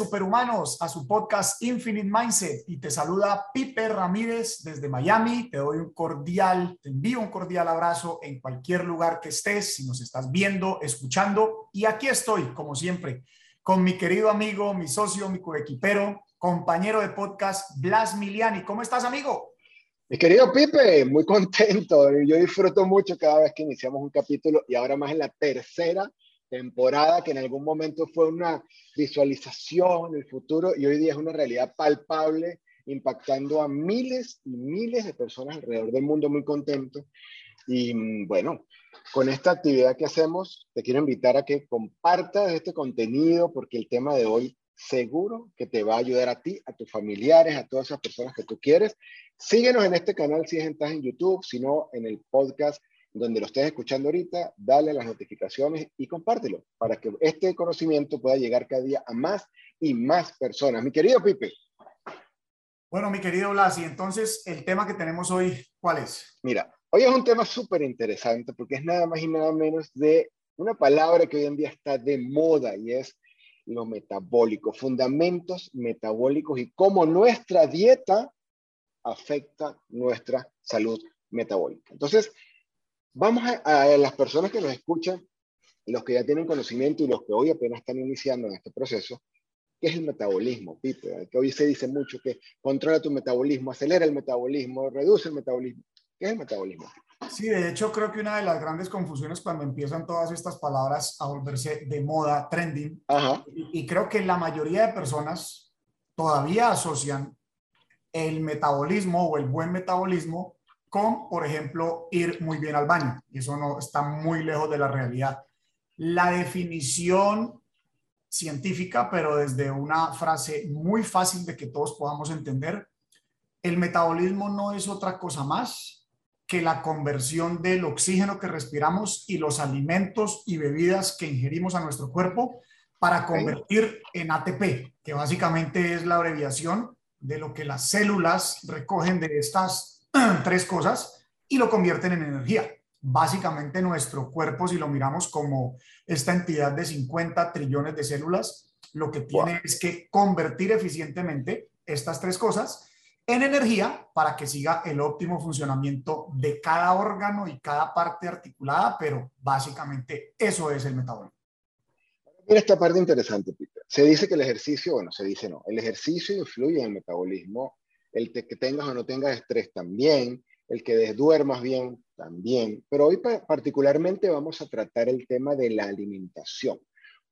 Superhumanos a su podcast Infinite Mindset y te saluda Pipe Ramírez desde Miami. Te doy un cordial, te envío un cordial abrazo en cualquier lugar que estés, si nos estás viendo, escuchando. Y aquí estoy, como siempre, con mi querido amigo, mi socio, mi coequipero, compañero de podcast, Blas Miliani. ¿Cómo estás, amigo? Mi querido Pipe, muy contento. Yo disfruto mucho cada vez que iniciamos un capítulo y ahora más en la tercera temporada que en algún momento fue una visualización del futuro y hoy día es una realidad palpable, impactando a miles y miles de personas alrededor del mundo muy contentos. Y mm, bueno, con esta actividad que hacemos, te quiero invitar a que compartas este contenido porque el tema de hoy seguro que te va a ayudar a ti, a tus familiares, a todas esas personas que tú quieres. Síguenos en este canal si estás en YouTube, si no en el podcast donde lo estés escuchando ahorita, dale las notificaciones y compártelo para que este conocimiento pueda llegar cada día a más y más personas. Mi querido Pipe. Bueno, mi querido Blas, y entonces el tema que tenemos hoy, ¿cuál es? Mira, hoy es un tema súper interesante porque es nada más y nada menos de una palabra que hoy en día está de moda y es lo metabólico, fundamentos metabólicos y cómo nuestra dieta afecta nuestra salud metabólica. Entonces, Vamos a, las personas que nos escuchan, los que ya tienen conocimiento y los que hoy apenas están iniciando en este proceso, ¿qué es el metabolismo, Pipe? Que hoy se dice mucho que controla tu metabolismo, acelera el metabolismo, reduce el metabolismo. ¿Qué es el metabolismo? Sí, de hecho creo que una de las grandes confusiones cuando empiezan todas estas palabras a volverse de moda, trending, Y, y creo que la mayoría de personas todavía asocian el metabolismo o el buen metabolismo con, por ejemplo, ir muy bien al baño. Y eso no está muy lejos de la realidad. La definición científica, pero desde una frase muy fácil de que todos podamos entender, el metabolismo no es otra cosa más que la conversión del oxígeno que respiramos y los alimentos y bebidas que ingerimos a nuestro cuerpo para convertir en ATP, que básicamente es la abreviación de lo que las células recogen de estas tres cosas y lo convierten en energía. Básicamente nuestro cuerpo, si lo miramos como esta entidad de 50 trillones de células, lo que tiene es que convertir eficientemente estas tres cosas en energía para que siga el óptimo funcionamiento de cada órgano y cada parte articulada, pero básicamente eso es el metabolismo. Mira esta parte interesante, Peter. Se dice que el ejercicio, bueno, se dice no, el ejercicio influye en el metabolismo el que tengas o no tengas estrés también, el que duermas bien también. Pero hoy particularmente vamos a tratar el tema de la alimentación,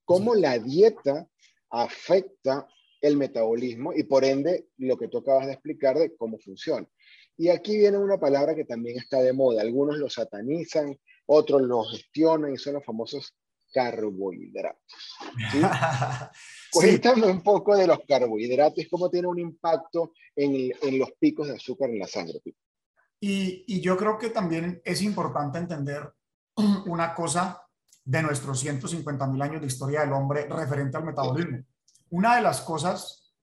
cómo la dieta afecta el metabolismo y por ende lo que tú acabas de explicar de cómo funciona. Y aquí viene una palabra que también está de moda. Algunos lo satanizan, otros lo gestionan y son los famosos carbohidratos. Cuéntame un poco de los carbohidratos, cómo tiene un impacto en, en los picos de azúcar en la sangre. Y, y, yo creo que también es importante entender una cosa de nuestros 150 mil años de historia del hombre referente al metabolismo. Una de las cosas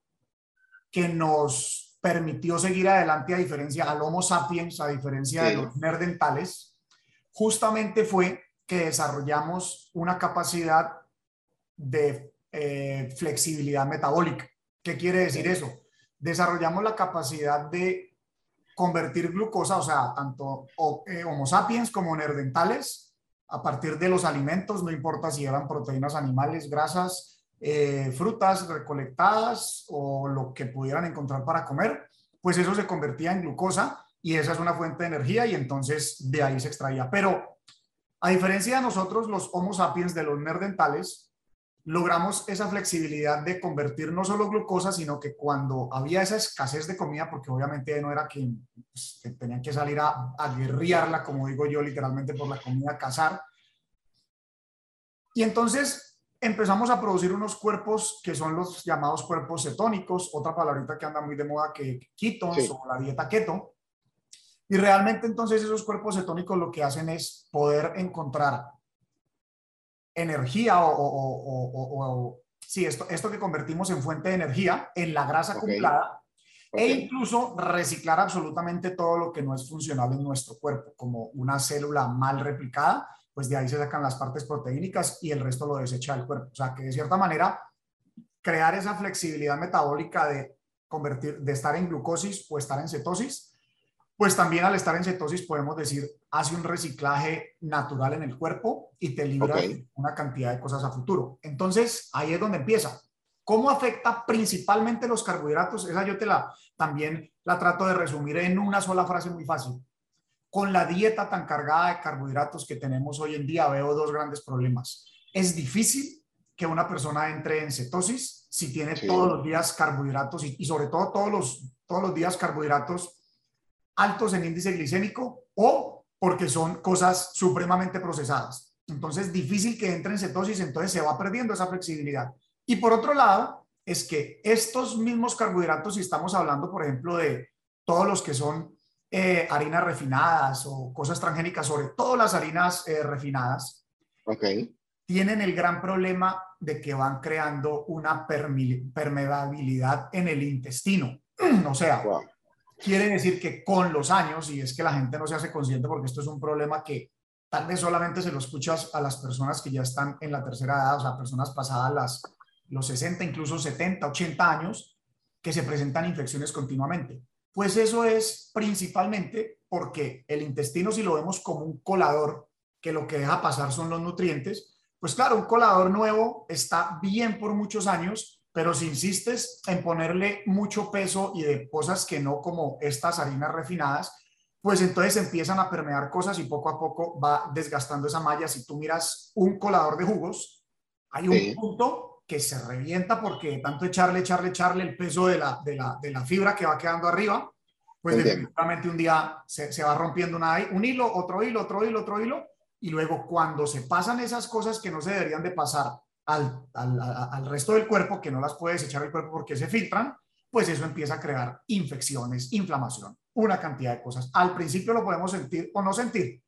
que nos permitió seguir adelante a diferencia al Homo sapiens, a diferencia de los nerdentales, justamente fue que desarrollamos una capacidad de eh, flexibilidad metabólica. ¿Qué quiere decir eso? Desarrollamos la capacidad de convertir glucosa, o sea, tanto eh, Homo sapiens como nerdentales, a partir de los alimentos, no importa si eran proteínas animales, grasas, eh, frutas recolectadas o lo que pudieran encontrar para comer, pues eso se convertía en glucosa y esa es una fuente de energía y entonces de ahí se extraía. Pero a diferencia de nosotros, los Homo sapiens de los nerdentales, logramos esa flexibilidad de convertir no solo glucosa, sino que cuando había esa escasez de comida, porque obviamente no era que, pues, tenían que salir a, a guerrearla, como digo yo, literalmente por la comida, a cazar. Y entonces empezamos a producir unos cuerpos que son los llamados cuerpos cetónicos, otra palabrita que anda muy de moda que ketones o la dieta keto, y realmente entonces esos cuerpos cetónicos lo que hacen es poder encontrar energía o, sí, esto, esto que convertimos en fuente de energía en la grasa acumulada e incluso reciclar absolutamente todo lo que no es funcional en nuestro cuerpo, como una célula mal replicada, pues de ahí se sacan las partes proteínicas y el resto lo desecha el cuerpo. O sea que de cierta manera crear esa flexibilidad metabólica de convertir, de estar en glucosis o estar en cetosis, pues también al estar en cetosis podemos decir, hace un reciclaje natural en el cuerpo y te libra una cantidad de cosas a futuro. Entonces, ahí es donde empieza. ¿Cómo afecta principalmente los carbohidratos? Esa yo te la también la trato de resumir en una sola frase muy fácil. Con la dieta tan cargada de carbohidratos que tenemos hoy en día veo dos grandes problemas. Es difícil que una persona entre en cetosis si tiene todos los días carbohidratos y, y, sobre todo todos los, todos los días carbohidratos altos en índice glicémico o porque son cosas supremamente procesadas. Entonces, difícil que entre en cetosis, entonces se va perdiendo esa flexibilidad. Y por otro lado, es que estos mismos carbohidratos, si estamos hablando, por ejemplo, de todos los que son eh, harinas refinadas o cosas transgénicas, sobre todo las harinas eh, refinadas, okay. tienen el gran problema de que van creando una permeabilidad en el intestino. o sea, quiere decir que con los años, y es que la gente no se hace consciente porque esto es un problema que tal vez solamente se lo escuchas a las personas que ya están en la tercera edad, o sea, personas pasadas las los 60, incluso 70, 80 años, que se presentan infecciones continuamente. Pues eso es principalmente porque el intestino, si lo vemos como un colador, que lo que deja pasar son los nutrientes, pues claro, un colador nuevo está bien por muchos años, pero si insistes en ponerle mucho peso y de cosas que no como estas harinas refinadas, pues entonces empiezan a permear cosas y poco a poco va desgastando esa malla. Si tú miras un colador de jugos, hay un punto que se revienta porque tanto echarle, echarle, echarle el peso de la, de la, de la fibra que va quedando arriba, pues definitivamente un día se, se, va rompiendo una, un hilo, otro hilo, otro hilo, otro hilo, y luego cuando se pasan esas cosas que no se deberían de pasar al, al, resto del cuerpo, que no las puedes echar al cuerpo porque se filtran, pues eso empieza a crear infecciones, inflamación, una cantidad de cosas. Al principio lo podemos sentir o no sentir.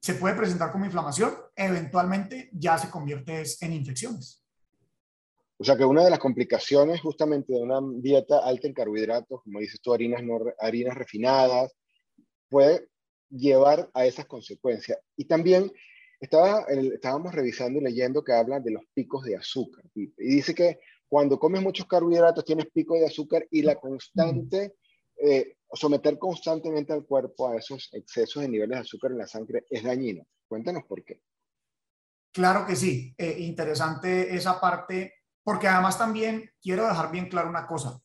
Se puede presentar como inflamación, eventualmente ya se convierte en infecciones. O sea que una de las complicaciones justamente de una dieta alta en carbohidratos, como dices tú, harinas, no, harinas refinadas, puede llevar a esas consecuencias. Y también estaba, estábamos revisando y leyendo que hablan de los picos de azúcar. Y, dice que cuando comes muchos carbohidratos tienes pico de azúcar y la constante, eh, someter constantemente al cuerpo a esos excesos de niveles de azúcar en la sangre es dañino. Cuéntanos por qué. Claro que sí. Eh, interesante esa parte porque además también quiero dejar bien claro una cosa.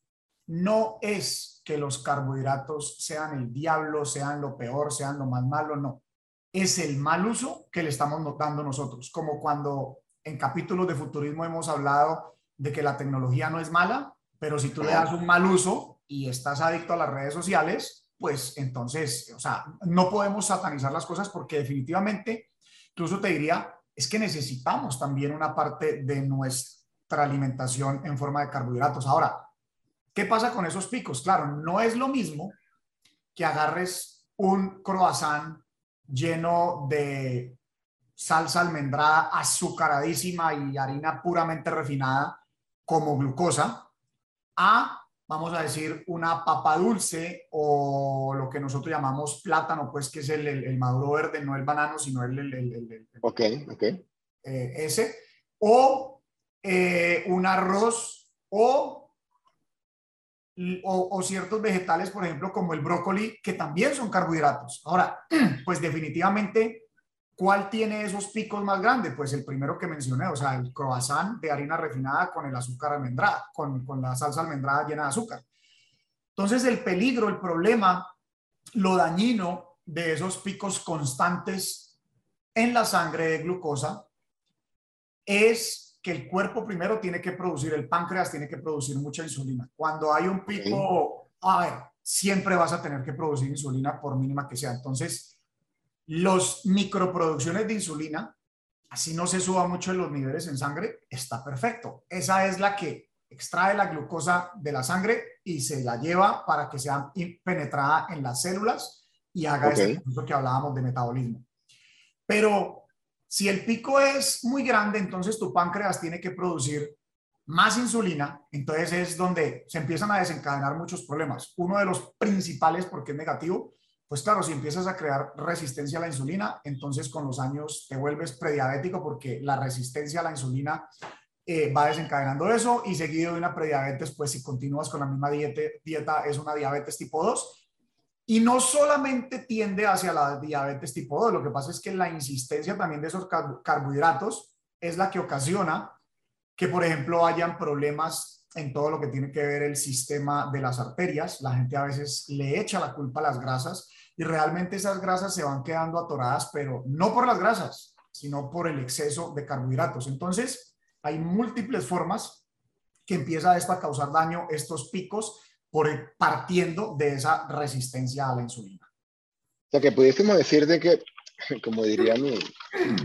No es que los carbohidratos sean el diablo, sean lo peor, sean lo más malo, no. Es el mal uso que le estamos notando nosotros. Como cuando en capítulos de futurismo hemos hablado de que la tecnología no es mala, pero si tú le das un mal uso y estás adicto a las redes sociales, pues entonces, o sea, no podemos satanizar las cosas porque definitivamente, incluso te diría, es que necesitamos también una parte de nuestra alimentación en forma de carbohidratos. Ahora, ¿qué pasa con esos picos? Claro, no es lo mismo que agarres un croissant lleno de salsa almendrada azucaradísima y harina puramente refinada como glucosa a, vamos a decir, una papa dulce o lo que nosotros llamamos plátano, pues que es el, maduro verde, no el banano, sino el... el, el ok, ok. Eh, ese. O eh, un arroz o, o, ciertos vegetales, por ejemplo, como el brócoli, que también son carbohidratos. Ahora, pues definitivamente, ¿cuál tiene esos picos más grandes? Pues el primero que mencioné, o sea, el croissant de harina refinada con el azúcar almendrada, con, con la salsa almendrada llena de azúcar. Entonces, el peligro, el problema, lo dañino de esos picos constantes en la sangre de glucosa es que el cuerpo primero tiene que producir, el páncreas tiene que producir mucha insulina. Cuando hay un pico, a ver, siempre vas a tener que producir insulina por mínima que sea. Entonces, los microproducciones de insulina, así no se suba mucho en los niveles en sangre, está perfecto. Esa es la que extrae la glucosa de la sangre y se la lleva para que sea penetrada en las células y haga ese proceso que hablábamos de metabolismo. Pero si el pico es muy grande, entonces tu páncreas tiene que producir más insulina, entonces es donde se empiezan a desencadenar muchos problemas. Uno de los principales, porque es negativo, pues claro, si empiezas a crear resistencia a la insulina, entonces con los años te vuelves prediabético porque la resistencia a la insulina eh, va desencadenando eso y seguido de una prediabetes, pues si continúas con la misma dieta, dieta es una diabetes tipo 2. Y no solamente tiende hacia la diabetes tipo 2, lo que pasa es que la insistencia también de esos carbohidratos es la que ocasiona que, por ejemplo, hayan problemas en todo lo que tiene que ver el sistema de las arterias. La gente a veces le echa la culpa a las grasas y realmente esas grasas se van quedando atoradas, pero no por las grasas, sino por el exceso de carbohidratos. Entonces, hay múltiples formas que empieza esto a causar daño, estos picos, por partiendo de esa resistencia a la insulina. O sea, que pudiésemos decir de que, como diría mi,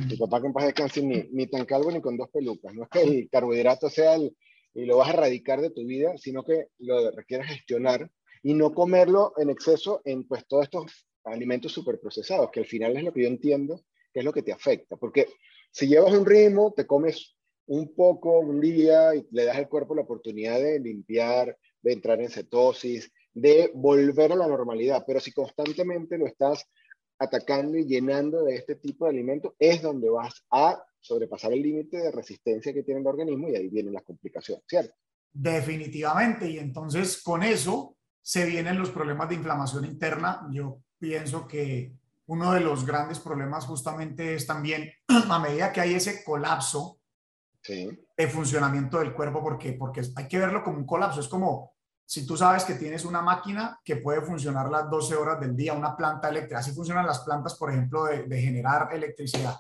mi papá que en paz descanse, ni, tan calvo ni con dos pelucas. No es que el carbohidrato sea el, y lo vas a erradicar de tu vida, sino que lo requieres gestionar y no comerlo en exceso en pues todos estos alimentos superprocesados, que al final es lo que yo entiendo que es lo que te afecta. Porque si llevas un ritmo, te comes un poco un día y le das al cuerpo la oportunidad de limpiar, de entrar en cetosis, de volver a la normalidad. Pero si constantemente lo estás atacando y llenando de este tipo de alimentos, es donde vas a sobrepasar el límite de resistencia que tiene el organismo y ahí vienen las complicaciones, ¿cierto? Definitivamente. Y entonces con eso se vienen los problemas de inflamación interna. Yo pienso que uno de los grandes problemas justamente es también a medida que hay ese colapso de funcionamiento del cuerpo, porque, porque hay que verlo como un colapso. Es como si tú sabes que tienes una máquina que puede funcionar las 12 horas del día, una planta eléctrica, así funcionan las plantas, por ejemplo, de, generar electricidad.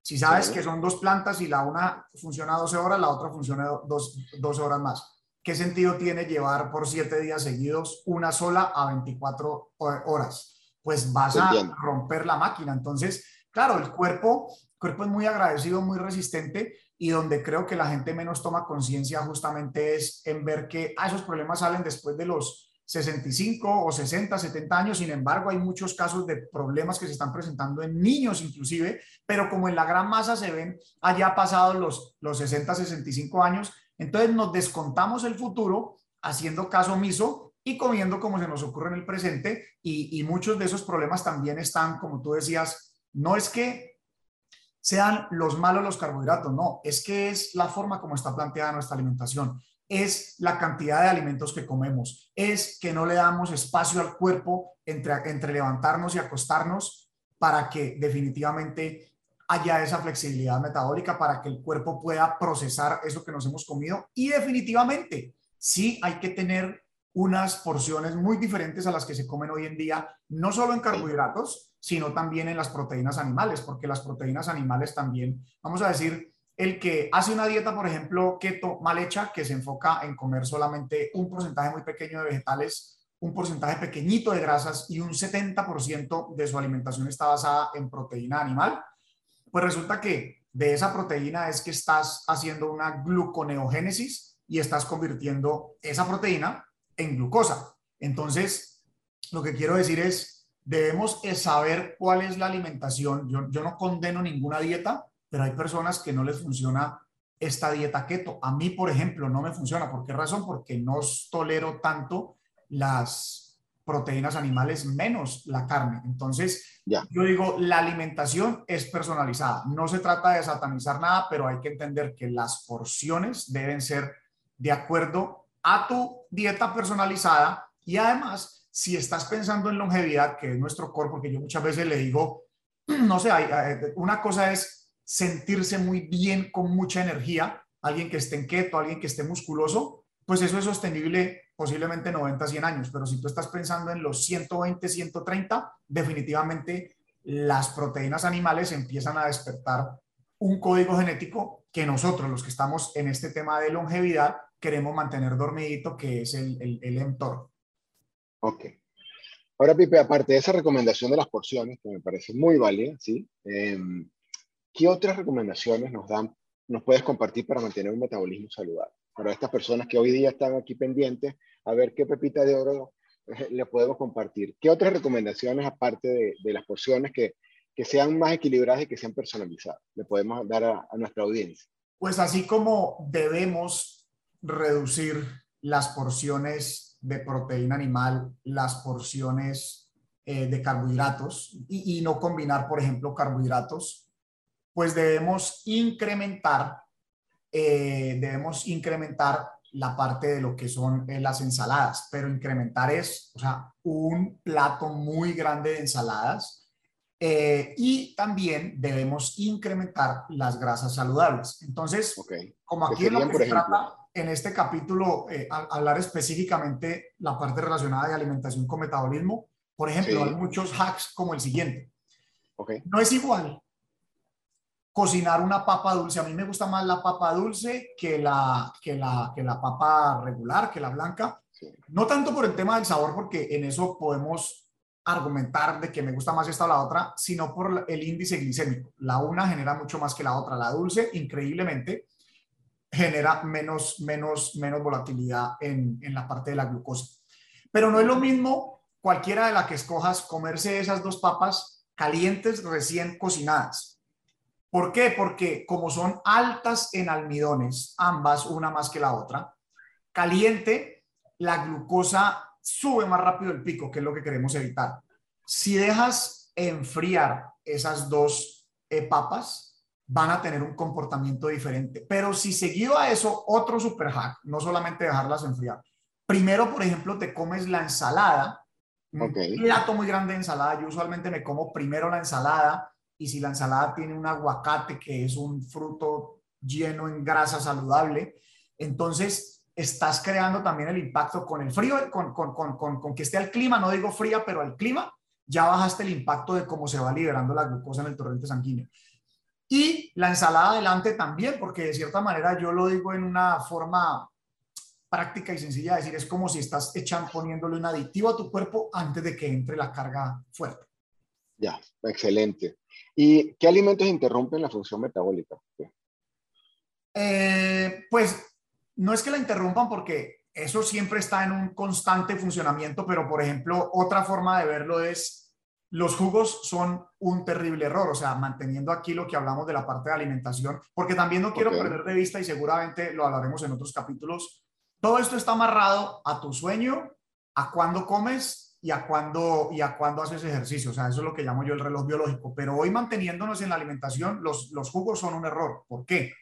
Si sabes que son dos plantas y la una funciona 12 horas, la otra funciona dos, 12 horas más. ¿Qué sentido tiene llevar por siete días seguidos una sola a 24 horas? Pues vas a romper la máquina. Entonces, claro, el cuerpo, el cuerpo es muy agradecido, muy resistente y donde creo que la gente menos toma conciencia justamente es en ver que ah, esos problemas salen después de los 65 o 60, 70 años. Sin embargo, hay muchos casos de problemas que se están presentando en niños inclusive, pero como en la gran masa se ven allá pasados los, los 60, 65 años, entonces nos descontamos el futuro haciendo caso omiso y comiendo como se nos ocurre en el presente y, y muchos de esos problemas también están, como tú decías, no es que sean los malos los carbohidratos, no, es que es la forma como está planteada nuestra alimentación, es la cantidad de alimentos que comemos, es que no le damos espacio al cuerpo entre, entre levantarnos y acostarnos para que definitivamente haya esa flexibilidad metabólica para que el cuerpo pueda procesar eso que nos hemos comido. Y definitivamente sí hay que tener unas porciones muy diferentes a las que se comen hoy en día, no solo en carbohidratos, sino también en las proteínas animales, porque las proteínas animales también, vamos a decir, el que hace una dieta, por ejemplo, keto mal hecha, que se enfoca en comer solamente un porcentaje muy pequeño de vegetales, un porcentaje pequeñito de grasas y un 70% de su alimentación está basada en proteína animal, pues resulta que de esa proteína es que estás haciendo una gluconeogénesis y estás convirtiendo esa proteína en glucosa. Entonces, lo que quiero decir es, debemos saber cuál es la alimentación. Yo, yo no condeno ninguna dieta, pero hay personas que no les funciona esta dieta keto. A mí, por ejemplo, no me funciona. ¿Por qué razón? Porque no tolero tanto las proteínas animales menos la carne. Entonces, ya. yo digo, la alimentación es personalizada. No se trata de satanizar nada, pero hay que entender que las porciones deben ser de acuerdo a tu dieta personalizada. Y además si estás pensando en longevidad, que es nuestro core, porque yo muchas veces le digo, no sé, una cosa es sentirse muy bien con mucha energía, alguien que esté en keto, alguien que esté musculoso, pues eso es sostenible posiblemente 90, 100 años, pero si tú estás pensando en los 120, 130, definitivamente las proteínas animales empiezan a despertar un código genético que nosotros, los que estamos en este tema de longevidad, queremos mantener dormidito, que es el, el, el mTOR. Ok. Ahora, Pipe, aparte de esa recomendación de las porciones, que me parece muy válida, ¿sí? Em, ¿Qué otras recomendaciones nos dan, nos puedes compartir para mantener un metabolismo saludable? Para estas personas que hoy día están aquí pendientes, a ver qué pepita de oro eh, le podemos compartir. ¿Qué otras recomendaciones, aparte de, de las porciones, que, que, sean más equilibradas y que sean personalizadas, le podemos dar a, a nuestra audiencia? Pues así como debemos reducir las porciones de proteína animal las porciones eh, de carbohidratos y, no combinar, por ejemplo, carbohidratos, pues debemos incrementar eh, debemos incrementar la parte de lo que son eh, las ensaladas, pero incrementar es, o sea, un plato muy grande de ensaladas. Eh, y también debemos incrementar las grasas saludables. Entonces, como aquí lo que se trata en este capítulo, hablar específicamente la parte relacionada de alimentación con metabolismo, por ejemplo, hay muchos hacks como el siguiente. No es igual cocinar una papa dulce. A mí me gusta más la papa dulce que la, que la, que la papa regular, que la blanca. No tanto por el tema del sabor, porque en eso podemos argumentar de que me gusta más esta o la otra, sino por el índice glicémico. La una genera mucho más que la otra. La dulce, increíblemente, genera menos, menos, menos volatilidad en, en la parte de la glucosa. Pero no es lo mismo cualquiera de las que escojas comerse esas dos papas calientes recién cocinadas ¿Por qué? Porque como son altas en almidones, ambas, una más que la otra, caliente, la glucosa sube más rápido el pico, que es lo que queremos evitar. Si dejas enfriar esas dos eh, papas, van a tener un comportamiento diferente. Pero si seguido a eso, otro super hack, no solamente dejarlas enfriar. Primero, por ejemplo, te comes la ensalada, un plato muy grande de ensalada. Yo usualmente me como primero la ensalada, y si la ensalada tiene un aguacate, que es un fruto lleno en grasa saludable, entonces estás creando también el impacto con el frío, con, con, con, con, que esté al clima, no digo fría, pero al clima, ya bajaste el impacto de cómo se va liberando la glucosa en el torrente sanguíneo. Y la ensalada adelante también, porque de cierta manera yo lo digo en una forma práctica y sencilla de decir, es como si estás echando, poniéndole un aditivo a tu cuerpo antes de que entre la carga fuerte. Ya, excelente. ¿Y qué alimentos interrumpen la función metabólica? Eh, pues no es que la interrumpan porque eso siempre está en un constante funcionamiento, pero por ejemplo, otra forma de verlo es los jugos son un terrible error, o sea, manteniendo aquí lo que hablamos de la parte de alimentación, porque también no quiero perder de vista y seguramente lo hablaremos en otros capítulos. Todo esto está amarrado a tu sueño, a cuándo comes y a cuándo y a cuándo haces ejercicio. O sea, eso es lo que llamo yo el reloj biológico. Pero hoy manteniéndonos en la alimentación, los, los jugos son un error. ¿Por qué?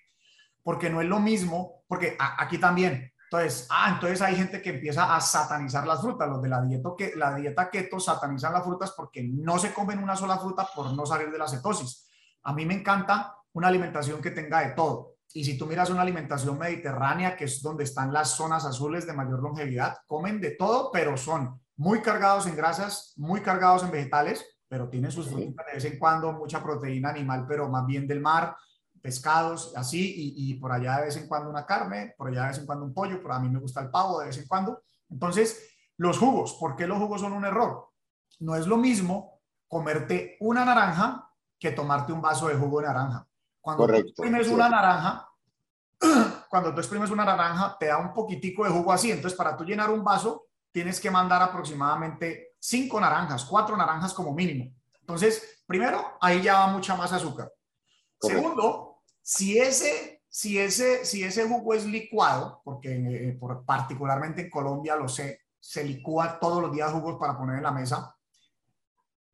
Porque no es lo mismo, porque aquí también. Entonces, ah, entonces hay gente que empieza a satanizar las frutas. Los de la dieta, que, la dieta keto satanizan las frutas porque no se comen una sola fruta por no salir de la cetosis. A mí me encanta una alimentación que tenga de todo. Y si tú miras una alimentación mediterránea, que es donde están las zonas azules de mayor longevidad, comen de todo, pero son muy cargados en grasas, muy cargados en vegetales, pero tienen sus frutas de vez en cuando, mucha proteína animal, pero más bien del mar, pescados, así, y, por allá de vez en cuando una carne, por allá de vez en cuando un pollo, pero a mí me gusta el pavo de vez en cuando. Entonces, los jugos, ¿por qué los jugos son un error? No es lo mismo comerte una naranja que tomarte un vaso de jugo de naranja. Cuando tú exprimes una naranja, cuando tú exprimes una naranja, te da un poquitico de jugo así. Entonces, para tú llenar un vaso, tienes que mandar aproximadamente cinco naranjas, cuatro naranjas como mínimo. Entonces, primero, ahí ya va mucha más azúcar. Segundo, si ese, si, ese, si ese jugo es licuado, porque eh, por, particularmente en Colombia lo sé, se licúa todos los días jugos para poner en la mesa,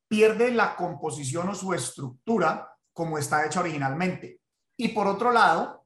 pierde la composición o su estructura como está hecha originalmente. Y por otro lado,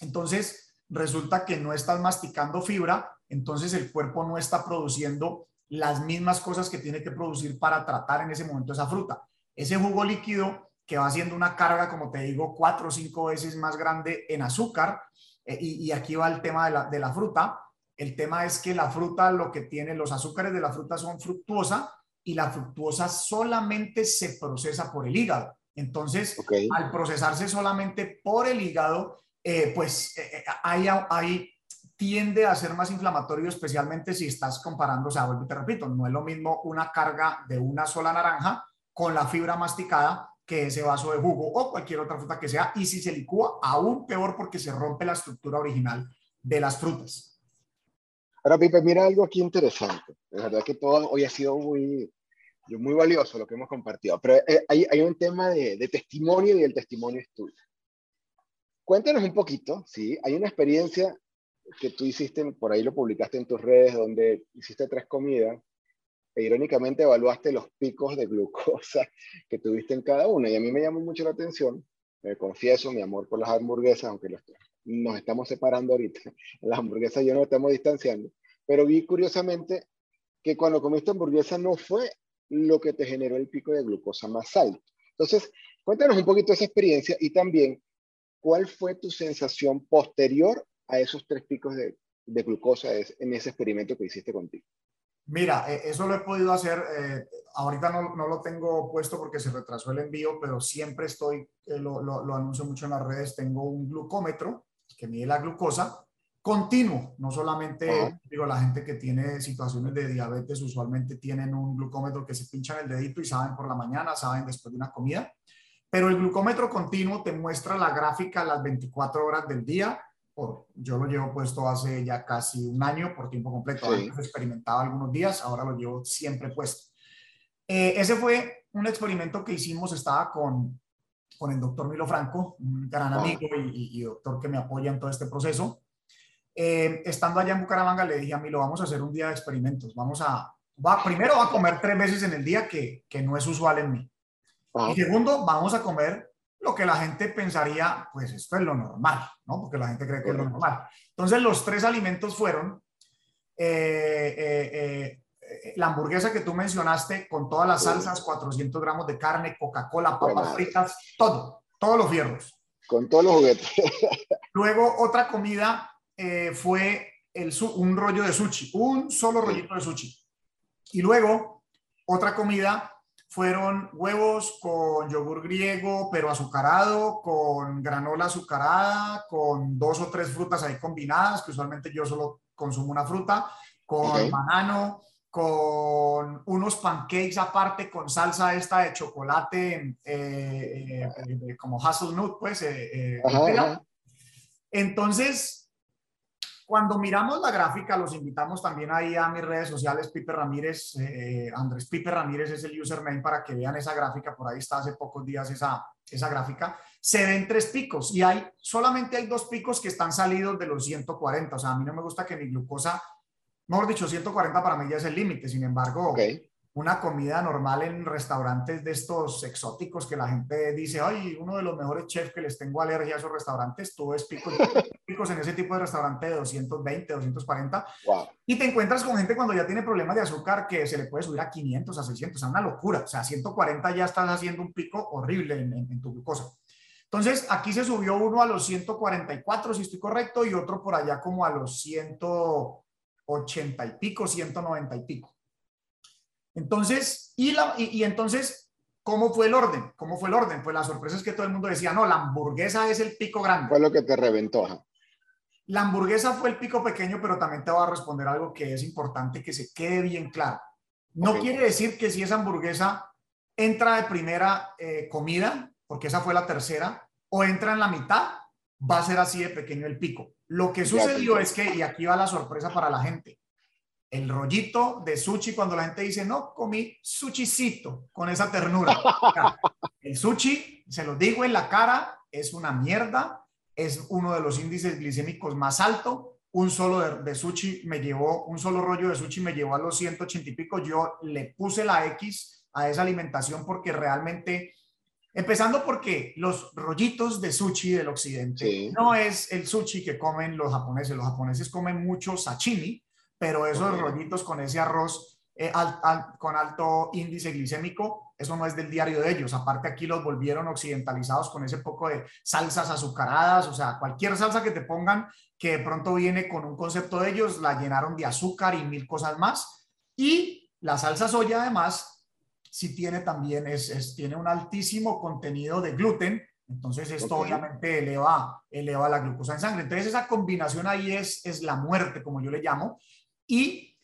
entonces resulta que no estás masticando fibra, entonces el cuerpo no está produciendo las mismas cosas que tiene que producir para tratar en ese momento esa fruta. Ese jugo líquido que va haciendo una carga, como te digo, cuatro o cinco veces más grande en azúcar, eh, y, aquí va el tema de la, de la fruta. El tema es que la fruta, lo que tiene, los azúcares de la fruta son fructuosa y la fructuosa solamente se procesa por el hígado. Entonces, al procesarse solamente por el hígado, eh, pues eh, hay, hay tiende a ser más inflamatorio, especialmente si estás comparando, o sea, vuelvo y te repito, no es lo mismo una carga de una sola naranja con la fibra masticada que ese vaso de jugo o cualquier otra fruta que sea, y si se licúa, aún peor porque se rompe la estructura original de las frutas. Ahora, Pipe, mira algo aquí interesante. Es verdad que todo hoy ha sido muy, muy valioso lo que hemos compartido, pero eh, hay, hay un tema de, de, testimonio y el testimonio es tuyo. Cuéntanos un poquito, ¿sí? Hay una experiencia que tú hiciste, por ahí lo publicaste en tus redes, donde hiciste tres comidas e irónicamente evaluaste los picos de glucosa que tuviste en cada una. Y a mí me llamó mucho la atención, me confieso, mi amor por las hamburguesas, aunque nos estamos separando ahorita. La hamburguesa y yo nos estamos distanciando. Pero vi curiosamente que cuando comiste hamburguesa no fue lo que te generó el pico de glucosa más alto. Entonces, cuéntanos un poquito esa experiencia y también cuál fue tu sensación posterior a esos tres picos de glucosa en ese experimento que hiciste contigo. Mira, eh, eso lo he podido hacer, eh, ahorita no, no, lo tengo puesto porque se retrasó el envío, pero siempre estoy, eh, lo, lo, anuncio mucho en las redes, tengo un glucómetro que mide la glucosa continuo, no solamente, digo, la gente que tiene situaciones de diabetes usualmente tienen un glucómetro que se pinchan el dedito y saben por la mañana, saben después de una comida, pero el glucómetro continuo te muestra la gráfica las 24 horas del día, yo lo llevo puesto hace ya casi un año por tiempo completo. Antes experimentaba algunos días, ahora lo llevo siempre puesto. Eh, ese fue un experimento que hicimos, estaba con, con el doctor Milo Franco, un gran amigo y, doctor que me apoya en todo este proceso. Eh, estando allá en Bucaramanga, le dije a Milo, vamos a hacer un día de experimentos. Vamos a, va, primero va a comer tres veces en el día, que, que no es usual en mí. Y segundo, vamos a comer lo que la gente pensaría, pues esto es lo normal, ¿no? Porque la gente cree que es lo normal. Entonces, los tres alimentos fueron eh, eh, eh, la hamburguesa que tú mencionaste con todas las salsas, 400 gramos de carne, Coca-Cola, papas fritas, todo, todos los fierros. Con todos los juguetes. Luego, otra comida fue el, un rollo de sushi, un solo rollito de sushi. Y luego, otra comida fueron huevos con yogur griego, pero azucarado, con granola azucarada, con dos o tres frutas ahí combinadas, que usualmente yo solo consumo una fruta, con banano, con unos pancakes aparte, con salsa esta de chocolate, eh, eh, como hazelnut, pues. Eh, Entonces, cuando miramos la gráfica, los invitamos también ahí a mis redes sociales, Pipe Ramírez, eh, Andrés Pipe Ramírez es el username para que vean esa gráfica, por ahí está hace pocos días esa, esa gráfica. Se ven tres picos y hay, solamente hay dos picos que están salidos de los 140, o sea, a mí no me gusta que mi glucosa, mejor dicho, 140 para mí ya es el límite, sin embargo, una comida normal en restaurantes de estos exóticos que la gente dice, ay, uno de los mejores chefs que les tengo alergia a esos restaurantes, tú ves picos, picos en ese tipo de restaurante de 220, 240, y te encuentras con gente cuando ya tiene problemas de azúcar que se le puede subir a 500, a 600, o sea, una locura, o sea, 140 ya estás haciendo un pico horrible en, en tu glucosa. Entonces, aquí se subió uno a los 144, si estoy correcto, y otro por allá como a los 180 y pico, 190 y pico. Entonces, y, la, y, entonces, ¿cómo fue el orden? ¿Cómo fue el orden? Pues la sorpresa es que todo el mundo decía, no, la hamburguesa es el pico grande. Fue lo que te reventó. La hamburguesa fue el pico pequeño, pero también te voy a responder algo que es importante que se quede bien claro. No quiere decir que si esa hamburguesa entra de primera eh, comida, porque esa fue la tercera, o entra en la mitad, va a ser así de pequeño el pico. Lo que sucedió es que, y aquí va la sorpresa para la gente, el rollito de sushi cuando la gente dice, no, comí sushicito con esa ternura. El sushi, se lo digo en la cara, es una mierda, es uno de los índices glicémicos más alto. Un solo de, sushi me llevó, un solo rollo de sushi me llevó a los 180 y pico. Yo le puse la X a esa alimentación porque realmente, empezando porque los rollitos de sushi del occidente no es el sushi que comen los japoneses. Los japoneses comen mucho sashimi, pero esos rollitos con ese arroz eh, con alto índice glicémico, eso no es del diario de ellos. Aparte aquí los volvieron occidentalizados con ese poco de salsas azucaradas, o sea, cualquier salsa que te pongan que de pronto viene con un concepto de ellos, la llenaron de azúcar y mil cosas más. Y la salsa soya además sí tiene también, es, tiene un altísimo contenido de gluten, entonces esto obviamente eleva, eleva la glucosa en sangre. Entonces esa combinación ahí es, es la muerte, como yo le llamo. Y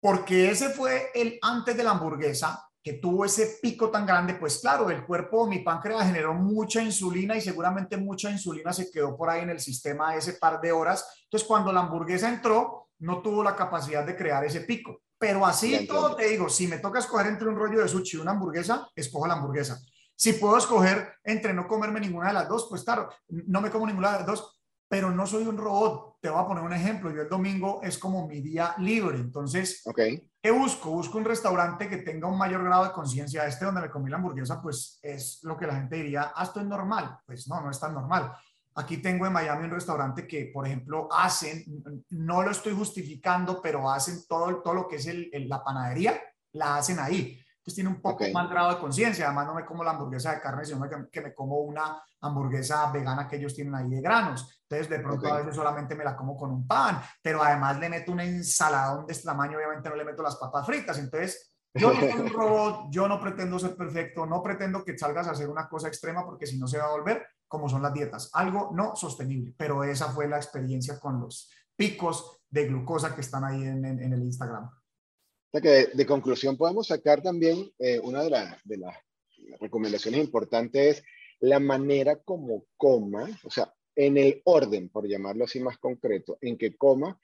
porque ese fue el antes de la hamburguesa, que tuvo ese pico tan grande, pues claro, el cuerpo, mi páncreas generó mucha insulina y seguramente mucha insulina se quedó por ahí en el sistema ese par de horas. Entonces, cuando la hamburguesa entró, no tuvo la capacidad de crear ese pico. Pero así todo te digo, si me toca escoger entre un rollo de sushi y una hamburguesa, escojo la hamburguesa. Si puedo escoger entre no comerme ninguna de las dos, pues claro, no me como ninguna de las dos, pero no soy un robot. Te voy a poner un ejemplo. Yo el domingo es como mi día libre. Entonces, okay. ¿qué busco? Busco un restaurante que tenga un mayor grado de conciencia. Este donde me comí la hamburguesa, pues es lo que la gente diría, ah, esto es normal. Pues no, no es tan normal. Aquí tengo en Miami un restaurante que, por ejemplo, hacen, no lo estoy justificando, pero hacen todo, todo lo que es el, la panadería, la hacen ahí. Entonces tiene un poco más grado de conciencia. Además, no me como la hamburguesa de carne, sino que, me como una hamburguesa vegana que ellos tienen ahí de granos. Entonces, de pronto a veces solamente me la como con un pan, pero además le meto una ensaladón de este tamaño. Obviamente, no le meto las papas fritas. Entonces, yo no soy un robot, yo no pretendo ser perfecto, no pretendo que salgas a hacer una cosa extrema porque si no se va a volver como son las dietas, algo no sostenible, pero esa fue la experiencia con los picos de glucosa que están ahí en, el Instagram. Que de, conclusión podemos sacar también eh, una de, de las recomendaciones importantes es la manera como coma, o sea, en el orden, por llamarlo así más concreto, en que coma,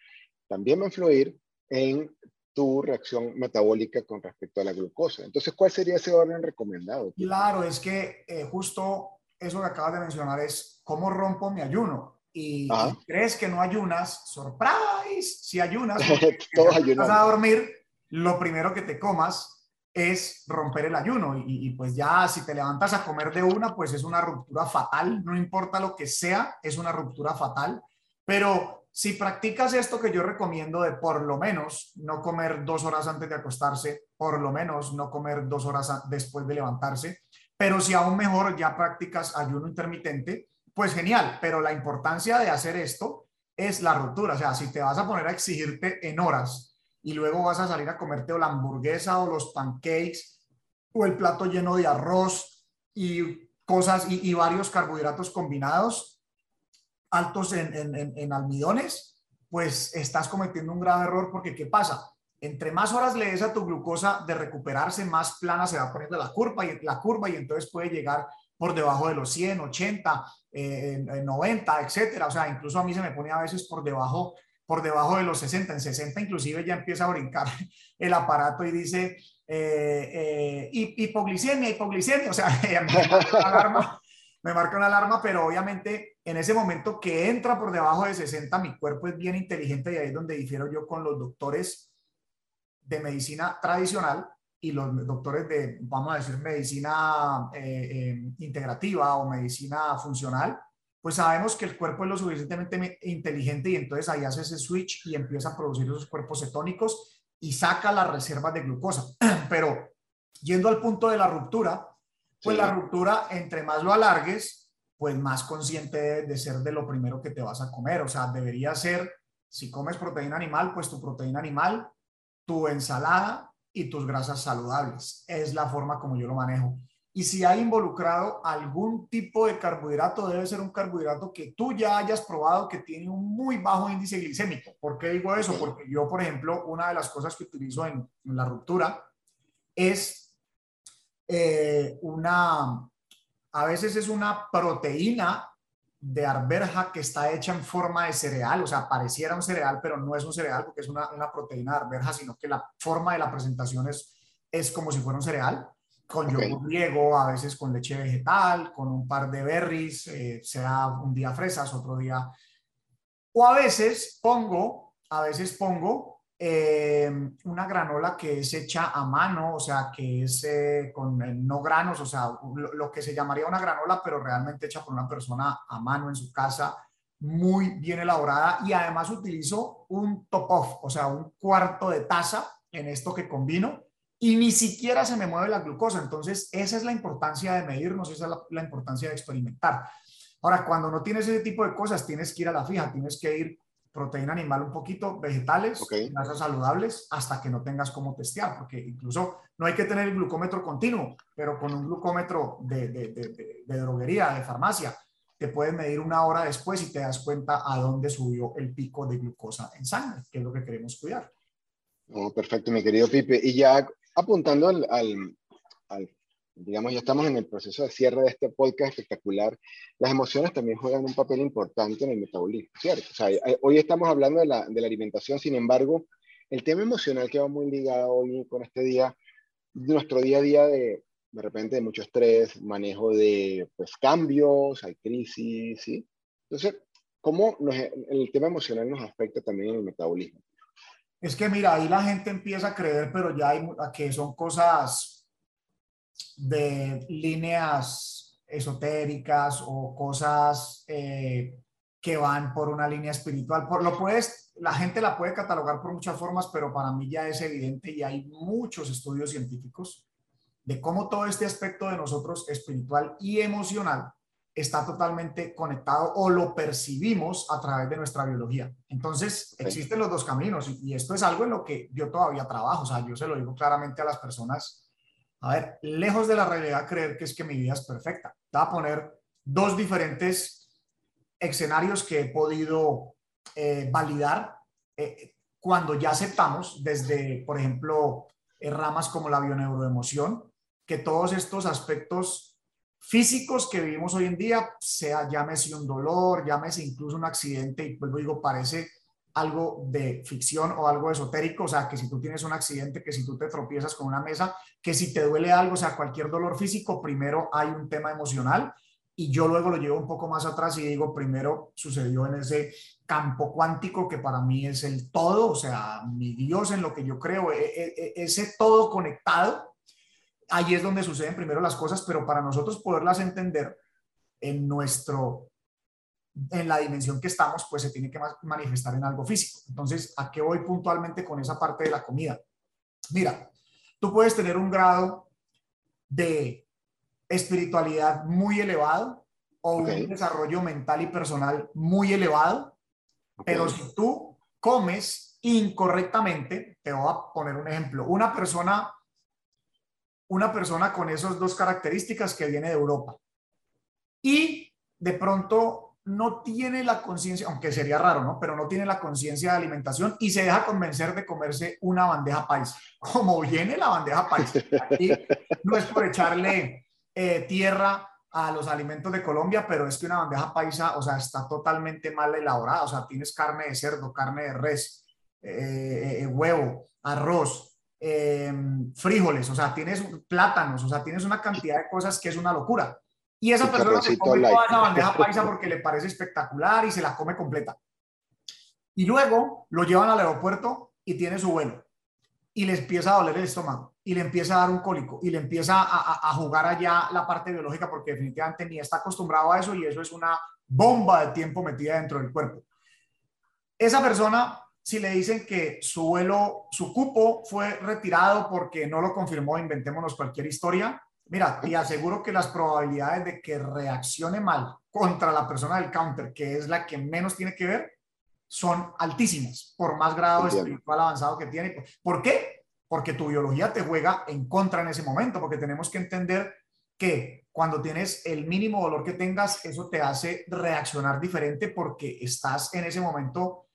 también va a influir en tu reacción metabólica con respecto a la glucosa. Entonces, ¿cuál sería ese orden recomendado? Claro, es que eh, justo eso que acabas de mencionar es cómo rompo mi ayuno. Y, crees que no ayunas, surprise, si ayunas, todos ayunas. Vas a dormir, lo primero que te comas es romper el ayuno. Y, pues ya si te levantas a comer de una, pues es una ruptura fatal, no importa lo que sea, es una ruptura fatal, pero si practicas esto que yo recomiendo de por lo menos no comer dos horas antes de acostarse, por lo menos no comer dos horas después de levantarse, pero si aún mejor ya practicas ayuno intermitente, pues genial, pero la importancia de hacer esto es la ruptura, o sea, si te vas a poner a exigirte en horas y luego vas a salir a comerte o la hamburguesa o los pancakes o el plato lleno de arroz y cosas y, varios carbohidratos combinados altos en, en, almidones, pues estás cometiendo un grave error porque ¿qué pasa? entre más horas le des a tu glucosa de recuperarse, más plana se va poniendo la curva y, la curva y entonces puede llegar por debajo de los 100, 80, 90, etcétera. O sea, incluso a mí se me pone a veces por debajo, por debajo de los 60. En 60 inclusive ya empieza a brincar el aparato y dice eh, eh, hipoglicemia, hipoglicemia. O sea, me marca, una alarma, me marca una alarma, pero obviamente en ese momento que entra por debajo de 60, mi cuerpo es bien inteligente y ahí es donde difiero yo con los doctores de medicina tradicional y los doctores de, vamos a decir, medicina eh, eh, integrativa o medicina funcional, pues sabemos que el cuerpo es lo suficientemente inteligente y entonces ahí hace ese switch y empieza a producir esos cuerpos cetónicos y saca las reservas de glucosa. Pero yendo al punto de la ruptura, pues la ruptura, entre más lo alargues, pues más consciente de ser de lo primero que te vas a comer. O sea, debería ser, si comes proteína animal, pues tu proteína animal tu ensalada y tus grasas saludables. Es la forma como yo lo manejo. Y si hay involucrado algún tipo de carbohidrato, debe ser un carbohidrato que tú ya hayas probado que tiene un muy bajo índice glicémico. ¿Por qué digo eso? Porque yo, por ejemplo, una de las cosas que utilizo en, la ruptura es eh, una, a veces es una proteína de arberja que está hecha en forma de cereal, o sea, pareciera un cereal, pero no es un cereal porque es una, proteína de arberja, sino que la forma de la presentación es, es como si fuera un cereal, con yogur griego, a veces con leche vegetal, con un par de berries, eh, sea un día fresas, otro día. O a veces pongo, a veces pongo eh, una granola que es hecha a mano, o sea, que es eh, con eh, no granos, o sea, lo, que se llamaría una granola, pero realmente hecha por una persona a mano en su casa, muy bien elaborada y además utilizo un top off, o sea, un cuarto de taza en esto que combino y ni siquiera se me mueve la glucosa. Entonces, esa es la importancia de medirnos, esa es la, la importancia de experimentar. Ahora, cuando no tienes ese tipo de cosas, tienes que ir a la fija, tienes que ir proteína animal un poquito, vegetales, grasas saludables, hasta que no tengas cómo testear, porque incluso no hay que tener el glucómetro continuo, pero con un glucómetro de, de, de, de droguería, de farmacia, te puedes medir una hora después y te das cuenta a dónde subió el pico de glucosa en sangre, que es lo que queremos cuidar. Oh, perfecto, mi querido Pipe. Y ya apuntando al, digamos, ya estamos en el proceso de cierre de este podcast espectacular, las emociones también juegan un papel importante en el metabolismo, ¿cierto? O sea, hoy estamos hablando de la, de la alimentación, sin embargo, el tema emocional que va muy ligado hoy con este día, nuestro día a día de, de repente, de mucho estrés, manejo de, pues, cambios, hay crisis, ¿sí? Entonces, ¿cómo el tema emocional nos afecta también en el metabolismo? Es que mira, ahí la gente empieza a creer, pero ya hay que son cosas de líneas esotéricas o cosas eh, que van por una línea espiritual. Por, lo puedes, la gente la puede catalogar por muchas formas, pero para mí ya es evidente y hay muchos estudios científicos de cómo todo este aspecto de nosotros espiritual y emocional está totalmente conectado o lo percibimos a través de nuestra biología. Entonces, existen los dos caminos y, esto es algo en lo que yo todavía trabajo. O sea, yo se lo digo claramente a las personas. A ver, lejos de la realidad creer que es que mi vida es perfecta. Te voy a poner dos diferentes escenarios que he podido eh, validar eh, cuando ya aceptamos desde, por ejemplo, eh, ramas como la bioneuroemoción, que todos estos aspectos físicos que vivimos hoy en día, sea llámese un dolor, llámese incluso un accidente, y pues digo, parece algo de ficción o algo esotérico, o sea, que si tú tienes un accidente, que si tú te tropiezas con una mesa, que si te duele algo, o sea, cualquier dolor físico, primero hay un tema emocional y yo luego lo llevo un poco más atrás y digo, primero sucedió en ese campo cuántico que para mí es el todo, o sea, mi Dios en lo que yo creo, e, e, e, ese todo conectado ahí es donde suceden primero las cosas, pero para nosotros poderlas entender en nuestro en la dimensión que estamos, pues se tiene que manifestar en algo físico. Entonces, ¿a qué voy puntualmente con esa parte de la comida? Mira, tú puedes tener un grado de espiritualidad muy elevado o un desarrollo mental y personal muy elevado, pero si tú comes incorrectamente, te voy a poner un ejemplo, una persona una persona con esas dos características que viene de Europa. Y de pronto no tiene la conciencia, aunque sería raro, ¿no? Pero no tiene la conciencia de alimentación y se deja convencer de comerse una bandeja paisa. Como viene la bandeja paisa. Aquí no es por echarle eh, tierra a los alimentos de Colombia, pero es que una bandeja paisa, o sea, está totalmente mal elaborada. O sea, tienes carne de cerdo, carne de res, eh, eh, huevo, arroz, Em, frijoles, o sea, tienes plátanos, o sea, tienes una cantidad de cosas que es una locura. Y esa persona se come toda esa bandeja paisa porque le parece espectacular y se la come completa. Y luego lo llevan al aeropuerto y tiene su vuelo. Y le empieza a doler el estómago y le empieza a dar un cólico y le empieza a, a jugar allá la parte biológica porque definitivamente ni está acostumbrado a eso y eso es una bomba de tiempo metida dentro del cuerpo. Esa persona si le dicen que su vuelo, su cupo fue retirado porque no lo confirmó, inventémonos cualquier historia. Mira, y aseguro que las probabilidades de que reaccione mal contra la persona del counter, que es la que menos tiene que ver, son altísimas, por más grado espiritual avanzado que tiene. ¿Por qué? Porque tu biología te juega en contra en ese momento, porque tenemos que entender que cuando tienes el mínimo dolor que tengas, eso te hace reaccionar diferente porque estás en ese momento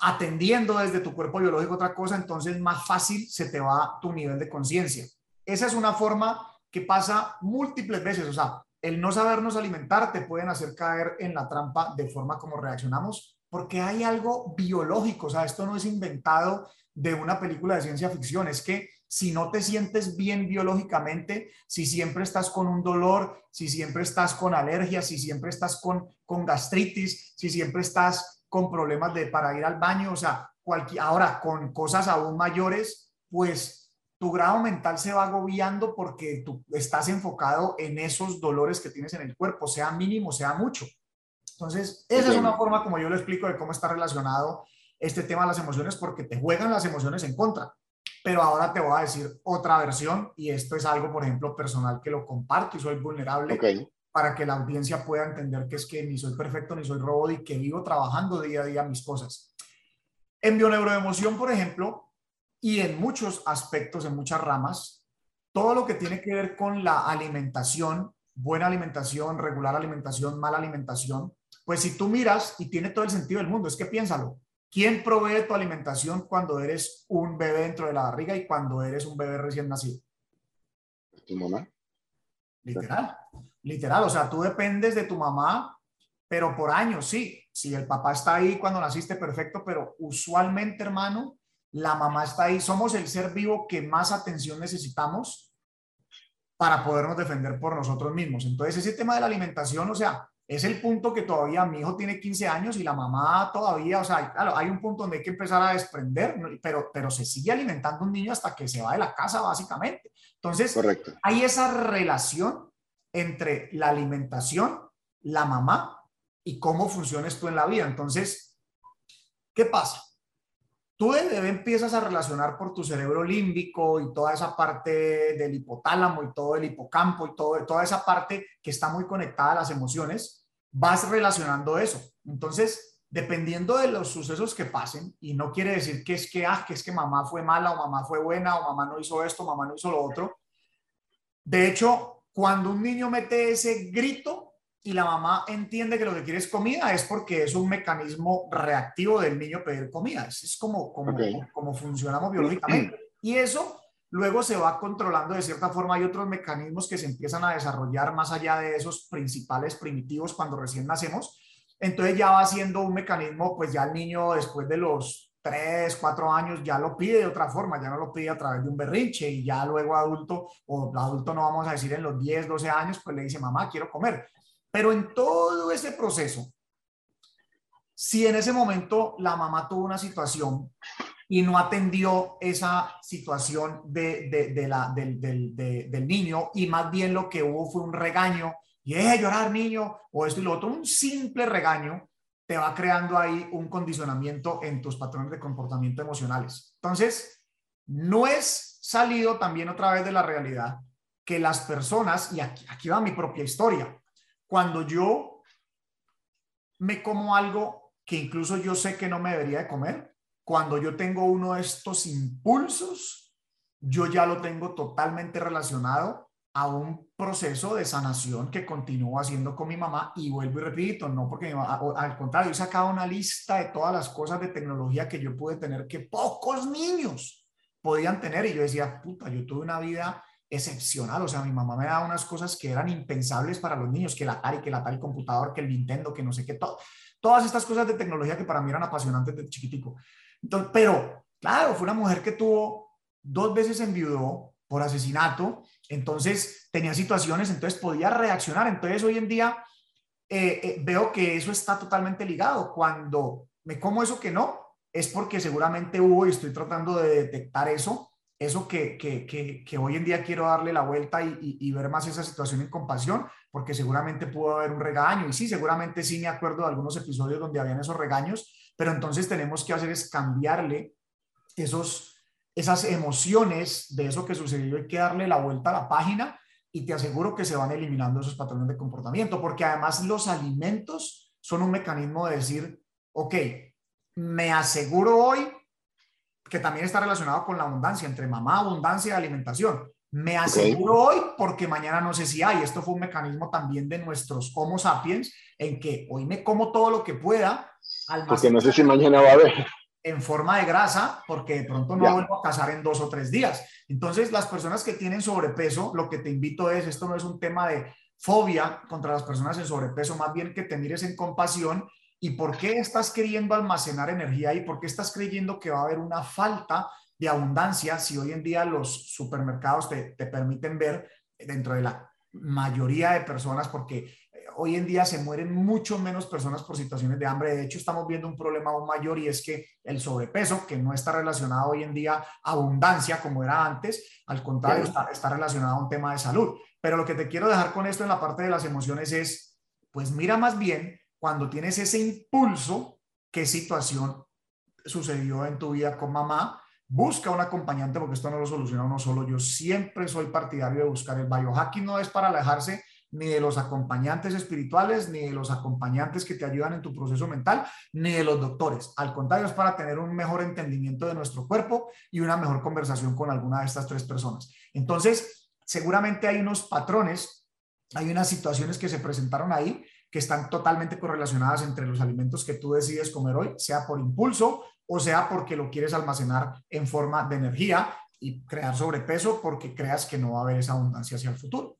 atendiendo desde tu cuerpo biológico otra cosa, entonces más fácil se te va tu nivel de conciencia. Esa es una forma que pasa múltiples veces, o sea, el no sabernos alimentar te pueden hacer caer en la trampa de forma como reaccionamos, porque hay algo biológico, o sea, esto no es inventado de una película de ciencia ficción, es que si no te sientes bien biológicamente, si siempre estás con un dolor, si siempre estás con alergias, si siempre estás con, con gastritis, si siempre estás con problemas de para ir al baño, o sea, cualquier, ahora con cosas aún mayores, pues tu grado mental se va agobiando porque tú estás enfocado en esos dolores que tienes en el cuerpo, sea mínimo, sea mucho. Entonces, esa es una forma como yo lo explico de cómo está relacionado este tema de las emociones, porque te juegan las emociones en contra. Pero ahora te voy a decir otra versión y esto es algo, por ejemplo, personal que lo comparto y soy vulnerable para que la audiencia pueda entender que es que ni soy perfecto ni soy robot y que vivo trabajando día a día mis cosas. En bioneuroemoción, por ejemplo, y en muchos aspectos, en muchas ramas, todo lo que tiene que ver con la alimentación, buena alimentación, regular alimentación, mala alimentación, pues si tú miras y tiene todo el sentido del mundo, es que piénsalo, ¿quién provee tu alimentación cuando eres un bebé dentro de la barriga y cuando eres un bebé recién nacido? Tu mamá. Literal. Literal, o sea, tú dependes de tu mamá, pero por años, sí. Si el papá está ahí cuando naciste, perfecto, pero usualmente, hermano, la mamá está ahí. Somos el ser vivo que más atención necesitamos para podernos defender por nosotros mismos. Entonces, ese tema de la alimentación, o sea, es el punto que todavía mi hijo tiene 15 años y la mamá todavía, o sea, claro, hay un punto donde hay que empezar a desprender, pero, pero se sigue alimentando un niño hasta que se va de la casa, básicamente. Entonces, hay esa relación entre la alimentación, la mamá y cómo funciones tú en la vida. Entonces, ¿qué pasa? Tú de bebé empiezas a relacionar por tu cerebro límbico y toda esa parte del hipotálamo y todo el hipocampo y todo, toda esa parte que está muy conectada a las emociones, vas relacionando eso. Entonces, dependiendo de los sucesos que pasen, y no quiere decir que es que, ah, que es que mamá fue mala o mamá fue buena o mamá no hizo esto, mamá no hizo lo otro. De hecho, cuando un niño mete ese grito y la mamá entiende que lo que quiere es comida, es porque es un mecanismo reactivo del niño pedir comida. Es, como, como, como funcionamos biológicamente. Y eso luego se va controlando de cierta forma. Hay otros mecanismos que se empiezan a desarrollar más allá de esos principales primitivos cuando recién nacemos entonces ya va siendo un mecanismo, pues ya el niño después de los 3, 4 años ya lo pide de otra forma, ya no lo pide a través de un berrinche y ya luego adulto, o adulto no vamos a decir en los 10, 12 años, pues le dice, mamá, quiero comer. Pero en todo ese proceso, si en ese momento la mamá tuvo una situación y no atendió esa situación de, la, del niño y más bien lo que hubo fue un regaño y llorar, niño, o esto y lo otro, un simple regaño te va creando ahí un condicionamiento en tus patrones de comportamiento emocionales. Entonces, no es salido también otra vez de la realidad que las personas, y aquí, va mi propia historia, cuando yo me como algo que incluso yo sé que no me debería de comer, cuando yo tengo uno de estos impulsos, yo ya lo tengo totalmente relacionado a un proceso de sanación que continúo haciendo con mi mamá y vuelvo y repito, no porque al contrario, he sacado una lista de todas las cosas de tecnología que yo pude tener que pocos niños podían tener y yo decía, puta, yo tuve una vida excepcional, o sea, mi mamá me daba unas cosas que eran impensables para los niños, que el Atari, que el Atari computador, que el Nintendo, que no sé qué, todo, todas estas cosas de tecnología que para mí eran apasionantes de chiquitico. Entonces, pero, claro, fue una mujer que tuvo dos veces enviudó por asesinato, entonces tenía situaciones, entonces podía reaccionar. Entonces hoy en día eh, eh, veo que eso está totalmente ligado. Cuando me como eso que no, es porque seguramente hubo y estoy tratando de detectar eso, eso que, que, que, hoy en día quiero darle la vuelta y, y, ver más esa situación en compasión, porque seguramente pudo haber un regaño. Y sí, seguramente sí me acuerdo de algunos episodios donde habían esos regaños, pero entonces tenemos que hacer es cambiarle esos esas emociones de eso que sucedió, hay que darle la vuelta a la página y te aseguro que se van eliminando esos patrones de comportamiento, porque además los alimentos son un mecanismo de decir, ok, me aseguro hoy que también está relacionado con la abundancia, entre mamá, abundancia y alimentación. Me aseguro hoy porque mañana no sé si hay. Esto fue un mecanismo también de nuestros Homo sapiens en que hoy me como todo lo que pueda. Porque no sé si mañana va a haber en forma de grasa porque de pronto no vuelvo a casar en dos o tres días. Entonces, las personas que tienen sobrepeso, lo que te invito es, esto no es un tema de fobia contra las personas en sobrepeso, más bien que te mires en compasión y por qué estás queriendo almacenar energía y por qué estás creyendo que va a haber una falta de abundancia si hoy en día los supermercados te, te permiten ver dentro de la mayoría de personas, porque hoy en día se mueren mucho menos personas por situaciones de hambre. De hecho, estamos viendo un problema aún mayor y es que el sobrepeso, que no está relacionado hoy en día a abundancia como era antes, al contrario, está, relacionado a un tema de salud. Pero lo que te quiero dejar con esto en la parte de las emociones es, pues mira más bien cuando tienes ese impulso, qué situación sucedió en tu vida con mamá, busca un acompañante porque esto no lo soluciona uno solo. Yo siempre soy partidario de buscar el biohacking, no es para alejarse ni de los acompañantes espirituales, ni de los acompañantes que te ayudan en tu proceso mental, ni de los doctores. Al contrario, es para tener un mejor entendimiento de nuestro cuerpo y una mejor conversación con alguna de estas tres personas. Entonces, seguramente hay unos patrones, hay unas situaciones que se presentaron ahí que están totalmente correlacionadas entre los alimentos que tú decides comer hoy, sea por impulso o sea porque lo quieres almacenar en forma de energía y crear sobrepeso porque creas que no va a haber esa abundancia hacia el futuro.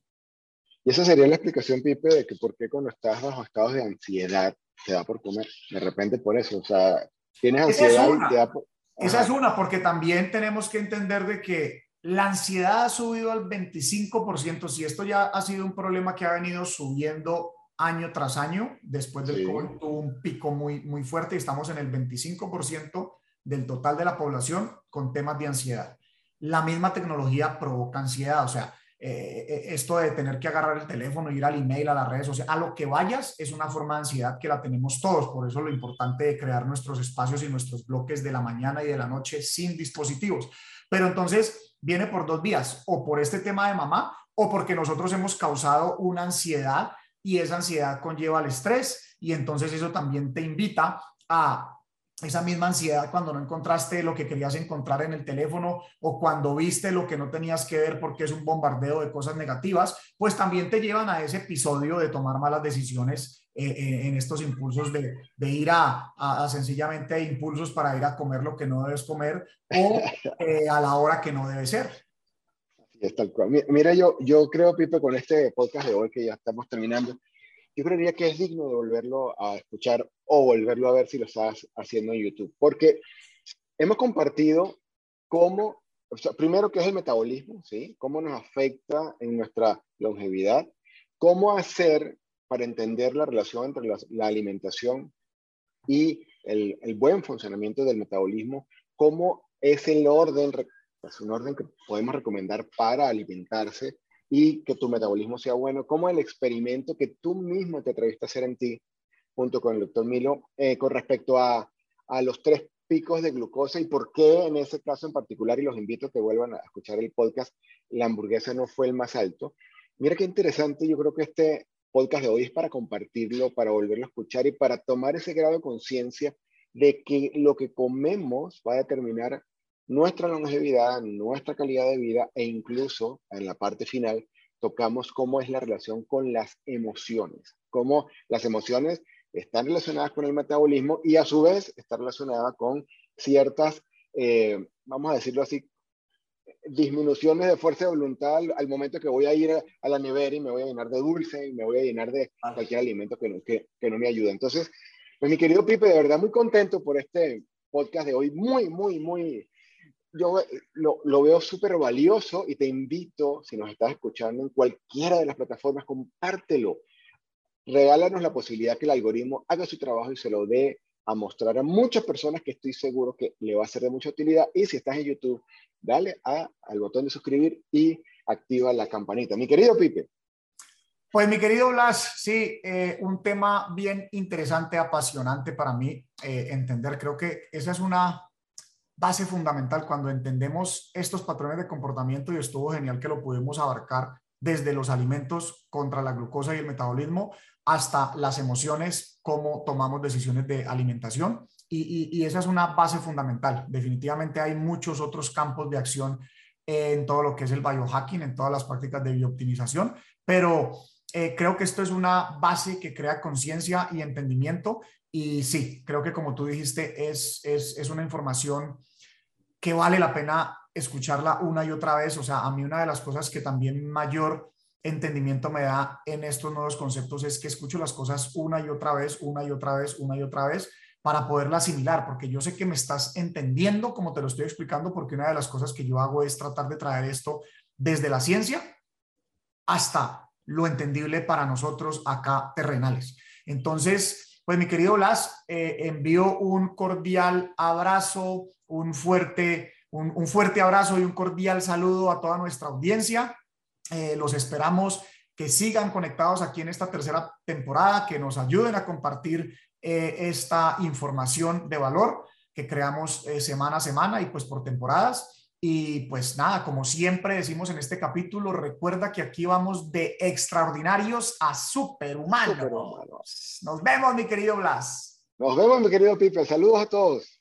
Y esa sería la explicación, Pipe, de que por qué cuando estás bajo estados de ansiedad te da por comer. De repente por eso, o sea, tienes ansiedad y te da por... Esa es una, porque también tenemos que entender de que la ansiedad ha subido al 25%. Si esto ya ha sido un problema que ha venido subiendo año tras año, después del COVID tuvo un pico muy, muy fuerte y estamos en el 25% del total de la población con temas de ansiedad. La misma tecnología provoca ansiedad, o sea, eh, esto de tener que agarrar el teléfono, ir al email, a las redes sociales, a lo que vayas, es una forma de ansiedad que la tenemos todos. Por eso lo importante de crear nuestros espacios y nuestros bloques de la mañana y de la noche sin dispositivos. Pero entonces viene por dos vías, o por este tema de mamá, o porque nosotros hemos causado una ansiedad y esa ansiedad conlleva el estrés y entonces eso también te invita a esa misma ansiedad cuando no encontraste lo que querías encontrar en el teléfono o cuando viste lo que no tenías que ver porque es un bombardeo de cosas negativas, pues también te llevan a ese episodio de tomar malas decisiones eh, eh, en estos impulsos de, ir a, sencillamente impulsos para ir a comer lo que no debes comer o eh, a la hora que no debe ser. es, tal cual. Mira, yo, yo creo, Pipe, con este podcast de hoy que ya estamos terminando, yo creería que es digno de volverlo a escuchar o volverlo a ver si lo estás haciendo en YouTube, porque hemos compartido cómo, o sea, primero qué es el metabolismo, ¿sí? Cómo nos afecta en nuestra longevidad, cómo hacer para entender la relación entre la, alimentación y el, el, buen funcionamiento del metabolismo, cómo es el orden, es un orden que podemos recomendar para alimentarse y que tu metabolismo sea bueno, como el experimento que tú mismo te atreviste a hacer en ti, junto con el doctor Milo, eh, con respecto a, a los tres picos de glucosa y por qué en ese caso en particular, y los invito a que vuelvan a escuchar el podcast, la hamburguesa no fue el más alto. Mira qué interesante, yo creo que este podcast de hoy es para compartirlo, para volverlo a escuchar y para tomar ese grado de conciencia de que lo que comemos va a determinar nuestra longevidad, nuestra calidad de vida e incluso en la parte final tocamos cómo es la relación con las emociones, cómo las emociones están relacionadas con el metabolismo y a su vez está relacionada con ciertas, eh, vamos a decirlo así, disminuciones de fuerza de voluntad al, momento que voy a ir a, la nevera y me voy a llenar de dulce y me voy a llenar de cualquier alimento que no, que, que no me ayuda. Entonces, pues mi querido Pipe, de verdad muy contento por este podcast de hoy, muy, muy, muy yo lo, lo veo súper valioso y te invito, si nos estás escuchando en cualquiera de las plataformas, compártelo. Regálanos la posibilidad que el algoritmo haga su trabajo y se lo dé a mostrar a muchas personas que estoy seguro que le va a ser de mucha utilidad. Y si estás en YouTube, dale a, al botón de suscribir y activa la campanita. Mi querido Pipe. Pues mi querido Blas, sí, eh, un tema bien interesante, apasionante para mí eh, entender. Creo que esa es una base fundamental cuando entendemos estos patrones de comportamiento y estuvo genial que lo pudimos abarcar desde los alimentos contra la glucosa y el metabolismo hasta las emociones, cómo tomamos decisiones de alimentación. Y, esa es una base fundamental. Definitivamente hay muchos otros campos de acción en todo lo que es el biohacking, en todas las prácticas de biooptimización, pero eh, creo que esto es una base que crea conciencia y entendimiento. Y sí, creo que como tú dijiste, es, es, es una información que vale la pena escucharla una y otra vez. O sea, a mí una de las cosas que también mayor entendimiento me da en estos nuevos conceptos es que escucho las cosas una y otra vez, una y otra vez, una y otra vez para poderla asimilar, porque yo sé que me estás entendiendo como te lo estoy explicando, porque una de las cosas que yo hago es tratar de traer esto desde la ciencia hasta lo entendible para nosotros acá terrenales. Entonces, pues mi querido Blas, eh, envío un cordial abrazo, un fuerte, un, fuerte abrazo y un cordial saludo a toda nuestra audiencia. Eh, los esperamos que sigan conectados aquí en esta tercera temporada, que nos ayuden a compartir eh, esta información de valor que creamos semana a semana y pues por temporadas. Y pues nada, como siempre decimos en este capítulo, recuerda que aquí vamos de extraordinarios a superhumanos. superhumanos. Nos vemos, mi querido Blas. Nos vemos, mi querido Pipe. Saludos a todos.